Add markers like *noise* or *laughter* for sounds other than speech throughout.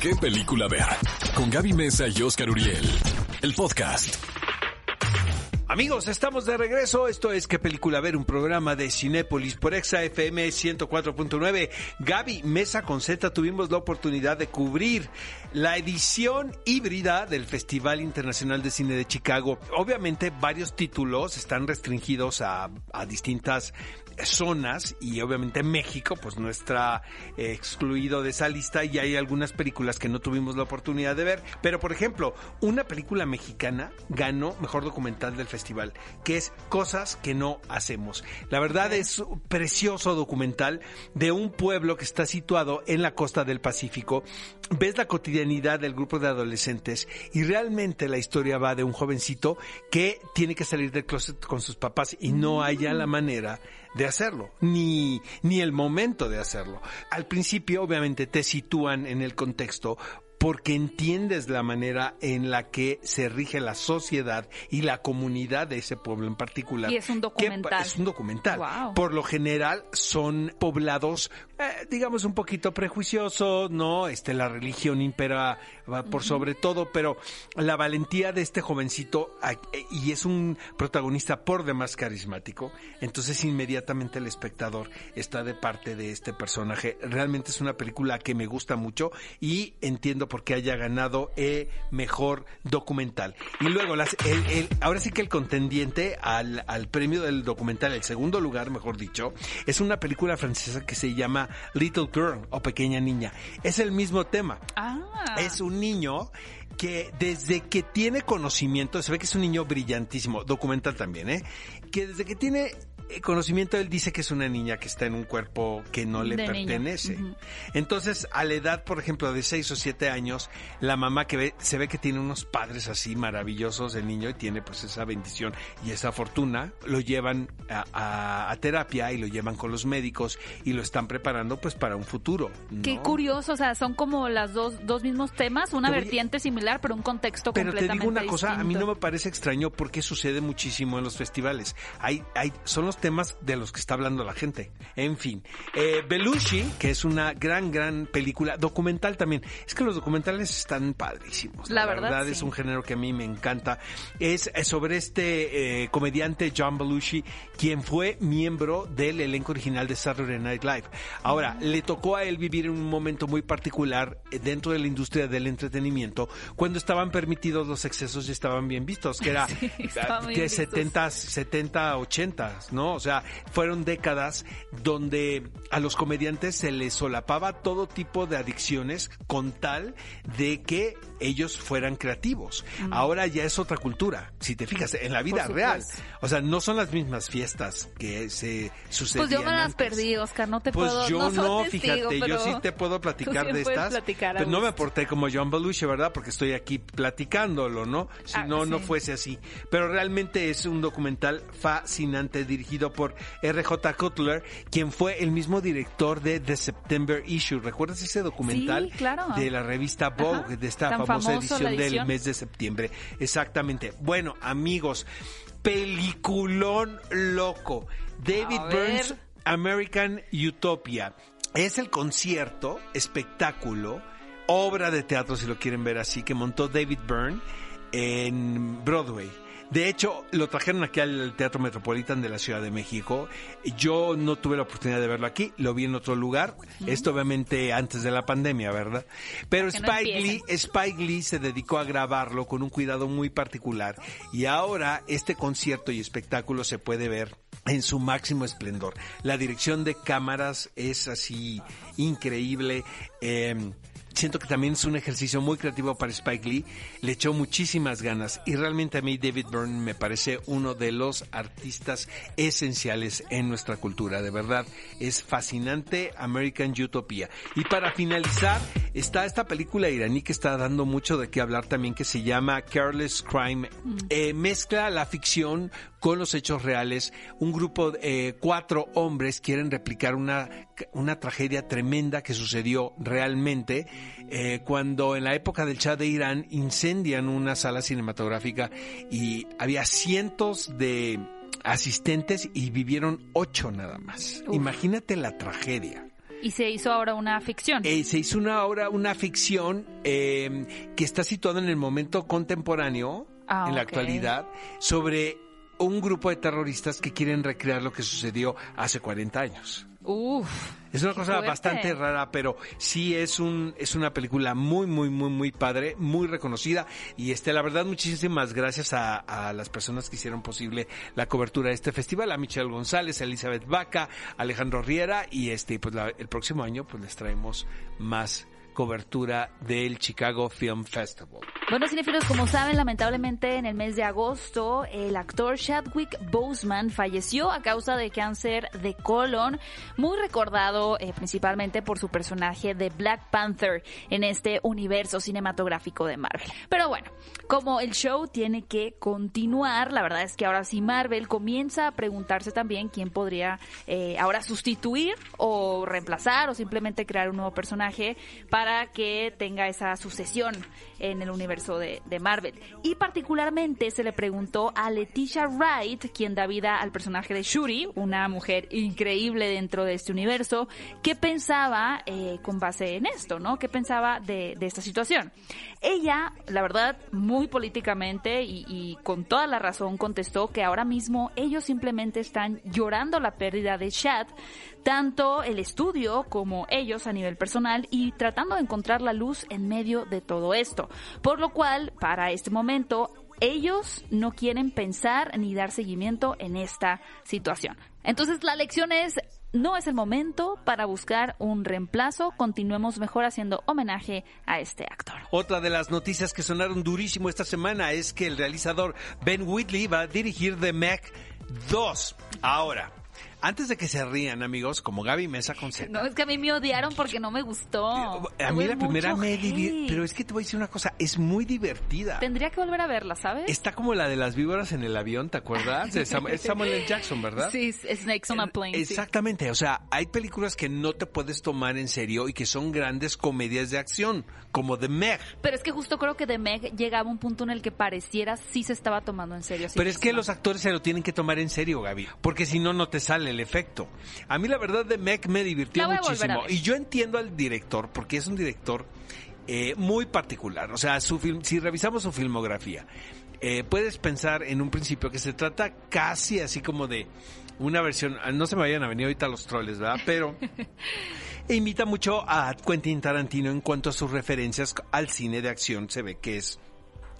qué película ver. Con Gaby Mesa y Oscar Uriel. El podcast. Amigos, estamos de regreso. Esto es ¿Qué película ver? Un programa de Cinépolis por Exa FM 104.9. Gaby Mesa con Z tuvimos la oportunidad de cubrir la edición híbrida del Festival Internacional de Cine de Chicago. Obviamente varios títulos están restringidos a, a distintas zonas y obviamente México pues no está eh, excluido de esa lista y hay algunas películas que no tuvimos la oportunidad de ver. Pero por ejemplo, una película mexicana ganó mejor documental del festival, que es Cosas que no hacemos. La verdad es un precioso documental de un pueblo que está situado en la costa del Pacífico. Ves la cotidianidad del grupo de adolescentes y realmente la historia va de un jovencito que tiene que salir del closet con sus papás y no haya la manera de hacerlo, ni, ni el momento de hacerlo. Al principio, obviamente, te sitúan en el contexto porque entiendes la manera en la que se rige la sociedad y la comunidad de ese pueblo en particular. Y es un documental. es un documental. Wow. Por lo general son poblados, eh, digamos, un poquito prejuiciosos, ¿no? Este, la religión impera por sobre todo, pero la valentía de este jovencito, y es un protagonista por demás carismático, entonces inmediatamente el espectador está de parte de este personaje. Realmente es una película que me gusta mucho y entiendo por qué haya ganado eh, mejor documental. Y luego, las, el, el- ahora sí que el contendiente al, al premio del documental, el segundo lugar, mejor dicho, es una película francesa que se llama Little Girl o Pequeña Niña. Es el mismo tema. Ah. Es un niño que desde que tiene conocimiento, se ve que es un niño brillantísimo, documental también, ¿eh? Que desde que tiene eh, conocimiento, él dice que es una niña que está en un cuerpo que no le De pertenece. Entonces, a la edad, por ejemplo, de 6 o 7 años, la mamá que ve, se ve que tiene unos padres así maravillosos, el niño, y tiene pues esa bendición y esa fortuna, lo llevan a, a- a terapia y lo llevan con los médicos y lo están preparando pues para un futuro. Qué curioso, o sea, son como las dos, dos mismos temas, una vertiente similar, pero un contexto Pero te completamente digo una cosa, a mí no me parece extraño porque sucede muchísimo en los festivales. Hay, hay, son los temas de los que está hablando la gente. En fin, eh, Belushi, que es una gran, gran película, documental también. Es que los documentales están padrísimos. La verdad, es sí. un género que a mí me encanta. Es sobre este eh, comediante John Belushi, quien fue miembro del elenco original de Saturday Night Live. Ahora, le tocó a él vivir en un momento muy particular eh, dentro de la industria del entretenimiento, cuando estaban permitidos los excesos y estaban bien vistos, que era *laughs* Sí, vistos. 70, 70, 80, ¿no? O sea, fueron décadas donde a los comediantes se les solapaba todo tipo de adicciones con tal de que ellos fueran creativos. Ahora ya es otra cultura, si te fijas, en la vida real. O sea, no son las mismas fiestas que se sucedían Pues yo me las antes. perdí, Oscar, no te Pues puedo yo no, soy no, testigo, fíjate, yo sí te puedo *laughs* platicar de estas. Pero no me porté como John Belushi, ¿verdad? Porque estoy aquí platicándolo, ¿no? Si Ah, no, no fuese así. Pero realmente es un documental fascinante dirigido por R.J. Cutler, quien fue el mismo director de The September Issue. ¿Recuerdas ese documental? Sí, claro. De la revista Vogue, Ajá. de esta Tan famosa la edición del edición. mes de septiembre. Exactamente. Bueno, amigos, peliculón loco. David Burns. American Utopia. Es el concierto, espectáculo, obra de teatro, si lo quieren ver así, que montó David Byrne en Broadway. De hecho, lo trajeron aquí al Teatro Metropolitan de la Ciudad de México. Yo no tuve la oportunidad de verlo aquí, lo vi en otro lugar. Esto obviamente antes de la pandemia, ¿verdad? Pero no Spike Lee. Spike Lee se dedicó a grabarlo con un cuidado muy particular. Y ahora este concierto y espectáculo se puede ver en su máximo esplendor. La dirección de cámaras es así increíble. Eh, siento que también es un ejercicio muy creativo para Spike Lee. Le echó muchísimas ganas y realmente a mí David Byrne me parece uno de los artistas esenciales en nuestra cultura. De verdad, es fascinante American Utopia. Y para finalizar, está esta película iraní que está dando mucho de qué hablar también que se llama Careless Crime. Eh, mezcla la ficción con los hechos reales. Un grupo de eh, cuatro hombres quieren replicar una, una tragedia tremenda que sucedió realmente eh, cuando en la época del Shah de Irán incendian una sala cinematográfica y había cientos de asistentes y vivieron ocho nada más. Uf. Imagínate la tragedia. Y se hizo ahora una ficción. Eh, se hizo una ahora una ficción eh, que está situada en el momento contemporáneo, Ah, en la actualidad, sobre un grupo de terroristas que quieren recrear lo que sucedió hace 40 años. Uf. Es una cosa fuerte. bastante rara, pero sí es un es una película muy muy muy muy padre, muy reconocida y este la verdad muchísimas gracias a, a las personas que hicieron posible la cobertura de este festival, a Michelle González, a Elizabeth Vaca, Alejandro Riera y este pues la- el próximo año pues les traemos más cobertura del Chicago Film Festival. Bueno, cinéfilos, como saben, lamentablemente en el mes de agosto el actor Chadwick Boseman falleció a causa de cáncer de colon, muy recordado eh, principalmente por su personaje de Black Panther en este universo cinematográfico de Marvel. Pero bueno, como el show tiene que continuar, la verdad es que ahora sí Marvel comienza a preguntarse también quién podría eh, ahora sustituir o reemplazar o simplemente crear un nuevo personaje para que tenga esa sucesión en el universo de, Marvel. Y particularmente se le preguntó a Leticia Wright, quien da vida al personaje de Shuri, una mujer increíble dentro de este universo, qué pensaba eh, con base en esto, ¿no? ¿Qué pensaba de, de esta situación? Ella, la verdad, muy políticamente y, y con toda la razón contestó que ahora mismo ellos simplemente están llorando la pérdida de Chad, tanto el estudio como ellos a nivel personal y tratando de encontrar la luz en medio de todo esto. Por lo cual, para este momento, ellos no quieren pensar ni dar seguimiento en esta situación. Entonces la lección es, no es el momento para buscar un reemplazo, continuemos mejor haciendo homenaje a este actor. Otra de las noticias que sonaron durísimo esta semana es que el realizador Ben Whitley va a dirigir The Mac 2. Ahora, antes de que se rían, amigos, como Gaby Mesa con Z. No, es que a mí me odiaron porque no me gustó. a mí la primera mucho me divierte, hate. pero es que te voy a decir una cosa, es muy divertida. Tendría que volver a verla, ¿sabes? Está como la de las víboras en el avión, ¿te acuerdas? Es Samuel L. Jackson, ¿verdad? Sí, es Snakes on a Plane. sí. Exactamente, o sea, hay películas que no te puedes tomar en serio y que son grandes comedias de acción, como The Meg. Pero es que justo creo que The Meg llegaba a un punto en el que pareciera sí se estaba tomando en serio. sí Pero es que los actores se lo tienen que tomar en serio, Gaby, porque si no, no te sale el efecto. A mí la verdad de Meg me divirtió muchísimo y yo entiendo al director porque es un director eh, muy particular. O sea, su film, si revisamos su filmografía, eh, puedes pensar en un principio que se trata casi así como de una versión, no se me vayan a venir ahorita los troles, ¿verdad? Pero e *laughs* imita mucho a Quentin Tarantino en cuanto a sus referencias al cine de acción. Se ve que es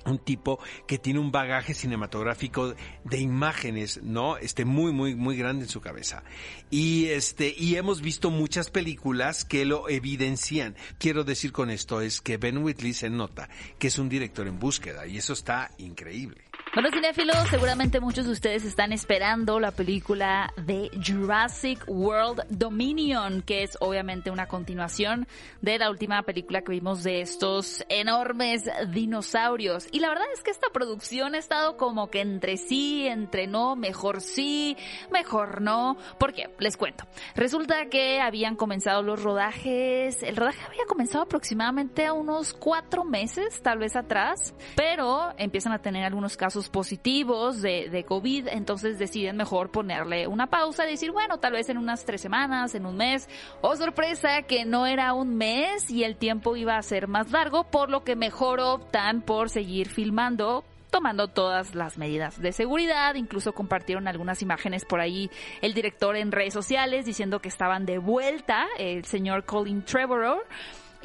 un tipo que tiene un bagaje cinematográfico de imágenes, ¿no? Este muy muy muy grande en su cabeza. Y este y hemos visto muchas películas que lo evidencian. Quiero decir con esto es que Ben Whitley se nota que es un director en búsqueda y eso está increíble. Bueno, cinéfilos, seguramente muchos de ustedes están esperando la película de Jurassic World Dominion, que es obviamente una continuación de la última película que vimos de estos enormes dinosaurios. Y la verdad es que esta producción ha estado como que entre sí, entre no, mejor sí, mejor no. ¿Por qué? Les cuento. Resulta que habían comenzado los rodajes, el rodaje había comenzado aproximadamente a unos cuatro meses, tal vez atrás, pero empiezan a tener algunos casos positivos de, de COVID, entonces deciden mejor ponerle una pausa y decir, bueno, tal vez en unas tres semanas, en un mes. Oh, sorpresa, que no era un mes y el tiempo iba a ser más largo, por lo que mejor optan por seguir filmando tomando todas las medidas de seguridad, incluso compartieron algunas imágenes por ahí el director en redes sociales diciendo que estaban de vuelta el señor Colin Trevorrow.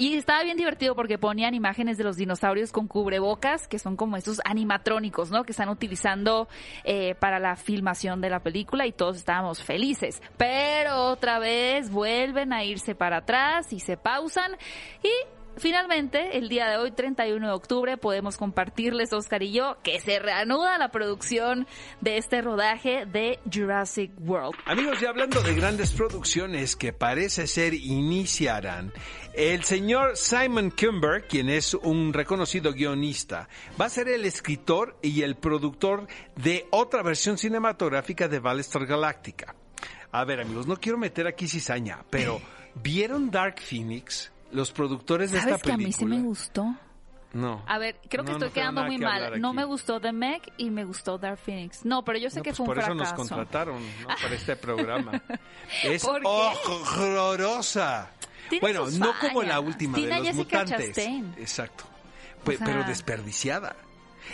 Y estaba bien divertido porque ponían imágenes de los dinosaurios con cubrebocas, que son como esos animatrónicos, ¿no? Que están utilizando eh, para la filmación de la película y todos estábamos felices. Pero otra vez vuelven a irse para atrás y se pausan y Finalmente, el día de hoy, 31 de octubre, podemos compartirles, Oscar y yo, que se reanuda la producción de este rodaje de Jurassic World. Amigos, y hablando de grandes producciones que parece ser iniciarán, el señor Simon Kimber, quien es un reconocido guionista, va a ser el escritor y el productor de otra versión cinematográfica de Battlestar Galactica. A ver, amigos, no quiero meter aquí cizaña, pero *laughs* ¿vieron Dark Phoenix? Los productores de ¿Sabes esta que a mí película. sí me gustó? No. A ver, creo que No, estoy no quedando muy que mal. aquí. No me gustó The Meg y me gustó Dark Phoenix. No, pero yo sé No, que pues fue un por eso fracaso. nos contrataron ¿no? *laughs* para este programa. Es ¿Por qué? horrorosa. Tiene Bueno, sus no como la última Tiene de los Jessica mutantes. Chastain. Exacto. O sea- pero desperdiciada.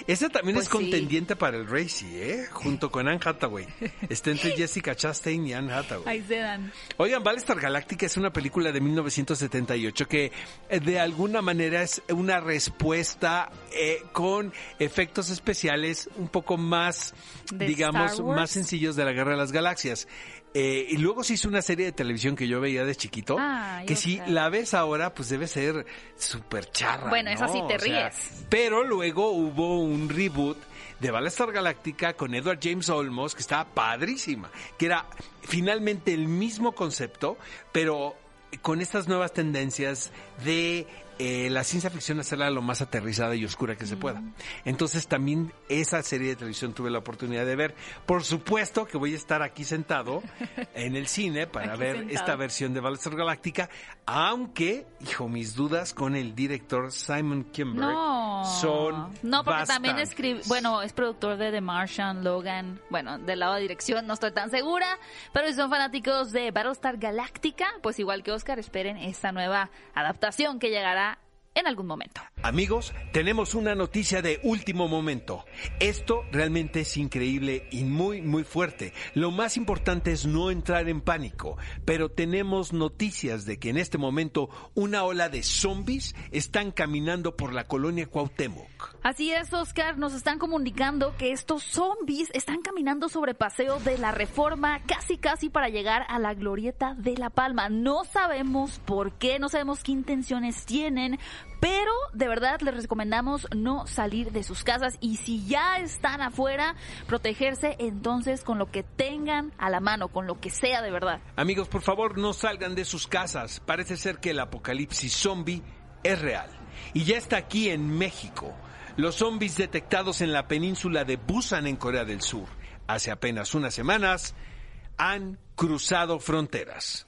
Esta también Pues es sí. contendiente para el Racy, ¿eh? Junto con Anne Hathaway. Está entre *laughs* Jessica Chastain y Anne Hathaway. Ahí se dan. Oigan, Battlestar Galactica es una película de 1978 que eh, de alguna manera es una respuesta eh, con efectos especiales un poco más, ¿De digamos, más sencillos de la Guerra de las Galaxias. Eh, y luego se hizo una serie de televisión que yo veía de chiquito, Ay, que si la ves ahora, pues debe ser súper charra. Bueno, esa sí te O sea, ríes. pero luego hubo un reboot de Battlestar Galactica con Edward James Olmos, que estaba padrísima, que era finalmente el mismo concepto, pero con estas nuevas tendencias de eh, la ciencia ficción hacerla lo más aterrizada y oscura que se pueda. Entonces también esa serie de televisión tuve la oportunidad de ver. Por supuesto que voy a estar aquí sentado *laughs* en el cine para Aquí ver sentado. esta versión de Battlestar Galactica, aunque, hijo, mis dudas con el director Simon Kimberg No. son No, porque también escribe, bueno, es productor de The Martian, Logan, bueno, del lado de dirección no estoy tan segura, pero si son fanáticos de Battlestar Galactica, pues igual que Oscar, esperen esta nueva adaptación que llegará en algún momento. Amigos, tenemos una noticia de último momento. Esto realmente es increíble y muy, muy fuerte. Lo más importante es no entrar en pánico, pero tenemos noticias de que en este momento una ola de zombies están caminando por la colonia Cuauhtémoc. Así es, Oscar, nos están comunicando que estos zombies están caminando sobre paseo de la reforma casi casi para llegar a la glorieta de La Palma. No sabemos por qué, no sabemos qué intenciones tienen, pero de verdad les recomendamos no salir de sus casas y si ya están afuera, protegerse entonces con lo que tengan a la mano, con lo que sea de verdad. Amigos, por favor, no salgan de sus casas. Parece ser que el apocalipsis zombie es real. Y ya está aquí en México. Los zombies detectados en la península de Busan en Corea del Sur hace apenas unas semanas han cruzado fronteras.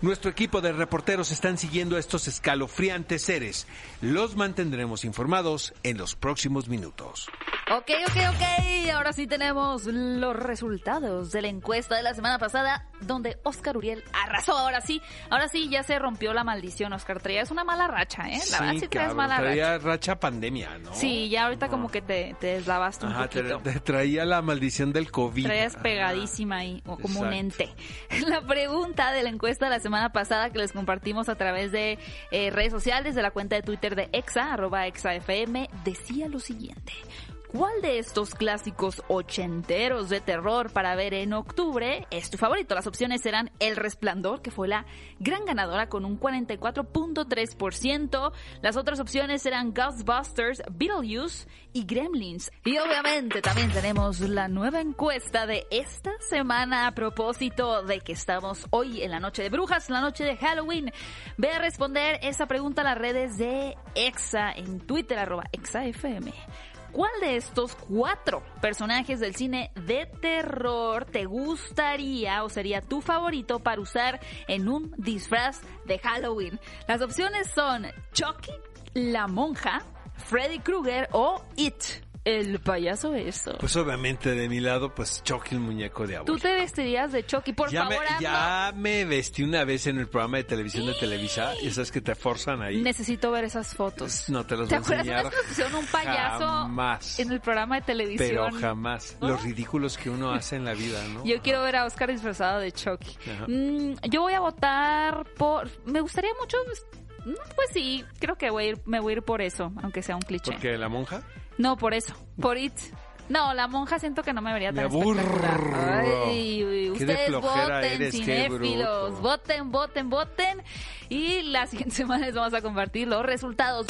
Nuestro equipo de reporteros están siguiendo a estos escalofriantes seres. Los mantendremos informados en los próximos minutos. Ok, ok, ok. Ahora sí tenemos los resultados de la encuesta de la semana pasada, donde Oscar Uriel arrasó. Ahora sí, ahora sí ya se rompió la maldición, Oscar. Traías una mala racha, ¿eh? La verdad sí cabrón, mala racha. traía racha pandemia, ¿no? Sí, ya ahorita como que te, te deslavaste un Ajá, te- poquito. te traía la maldición del COVID. Traías pegadísima ahí, o como un ente. *laughs* La pregunta de la encuesta de la semana pasada que les compartimos a través de eh, redes sociales, de la cuenta de Twitter de Exa, arroba ExaFM, decía lo siguiente. ¿Cuál de estos clásicos ochenteros de terror para ver en octubre es tu favorito? Las opciones eran El Resplandor, que fue la gran ganadora con un 44.3%. Las otras opciones eran Ghostbusters, Beetlejuice y Gremlins. Y obviamente también tenemos la nueva encuesta de esta semana a propósito de que estamos hoy en la noche de brujas, la noche de Halloween. Ve a responder esa pregunta a las redes de Exa en Twitter, arroba ExaFM. ¿Cuál de estos cuatro personajes del cine de terror te gustaría o sería tu favorito para usar en un disfraz de Halloween? Las opciones son Chucky, la monja, Freddy Krueger o It, el payaso eso. Pues obviamente de mi lado, pues Chucky el muñeco de ¿Tú abuelo. te vestirías de Chucky? Por ya, favor, me, hazlo. ya me vestí una vez en el programa de televisión de Televisa, esas que te forzan ahí. Necesito ver esas fotos. No te los ¿Te voy a acuerdas enseñar. que pusieron un payaso Jamás. en el programa de televisión? Pero jamás. ¿No? Los ridículos que uno hace en la vida, ¿no? Yo quiero ver a Oscar disfrazado de Chucky. Mm, yo voy a votar por... Me gustaría mucho... pues, mm, Pues sí, creo que voy a ir, me voy a ir por eso, aunque sea un cliché. Porque la monja. No, por eso, por It. No, la monja siento que no me vería Me tan aburro. espectacular. Ay, uy, Qué de ustedes flojera voten, eres, qué cinéfilos. Voten, voten, voten. Y la *laughs* siguiente semana les vamos a compartir los resultados.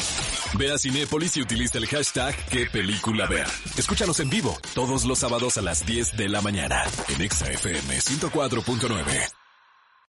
Ve a Cinépolis y utiliza el hashtag qué película ver. Escúchanos en vivo todos los sábados a las 10 de la mañana en Exa FM 104.9.